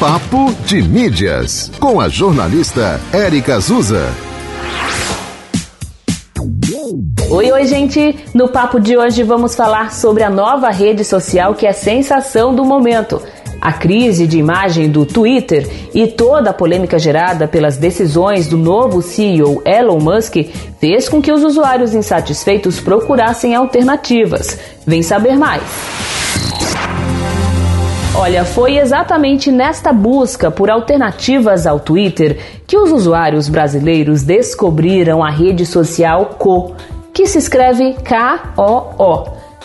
Papo de Mídias, com a jornalista Érica Azusa. Oi, oi, gente! No papo de hoje vamos falar sobre a nova rede social que é sensação do momento. A crise de imagem do Twitter e toda a polêmica gerada pelas decisões do novo CEO Elon Musk fez com que os usuários insatisfeitos procurassem alternativas. Vem saber mais! Olha, foi exatamente nesta busca por alternativas ao Twitter que os usuários brasileiros descobriram a rede social Co, que se escreve K-O-O.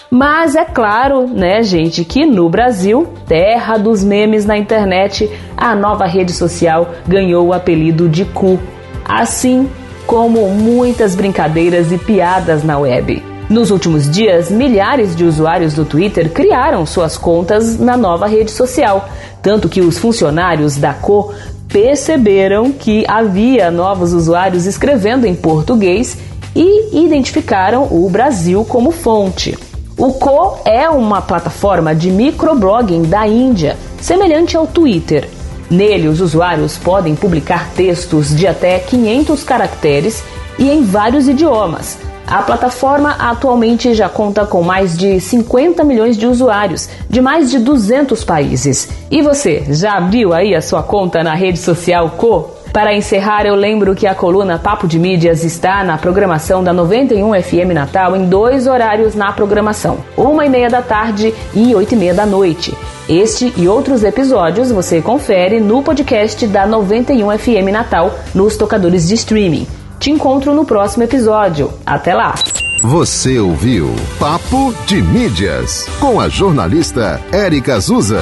Mas é claro, né, gente, que no Brasil, terra dos memes na internet, a nova rede social ganhou o apelido de Cu, assim como muitas brincadeiras e piadas na web. Nos últimos dias, milhares de usuários do Twitter criaram suas contas na nova rede social, tanto que os funcionários da Co perceberam que havia novos usuários escrevendo em português e identificaram o Brasil como fonte. O Co é uma plataforma de microblogging da Índia, semelhante ao Twitter. Nele, os usuários podem publicar textos de até 500 caracteres e em vários idiomas a plataforma atualmente já conta com mais de 50 milhões de usuários de mais de 200 países. E você, já abriu aí a sua conta na rede social Co? Para encerrar, eu lembro que a coluna Papo de Mídias está na programação da 91 FM Natal em dois horários na programação, uma e meia da tarde e oito e meia da noite. Este e outros episódios você confere no podcast da 91 FM Natal nos tocadores de streaming. Te encontro no próximo episódio. Até lá! Você ouviu Papo de Mídias com a jornalista Érica Azusa.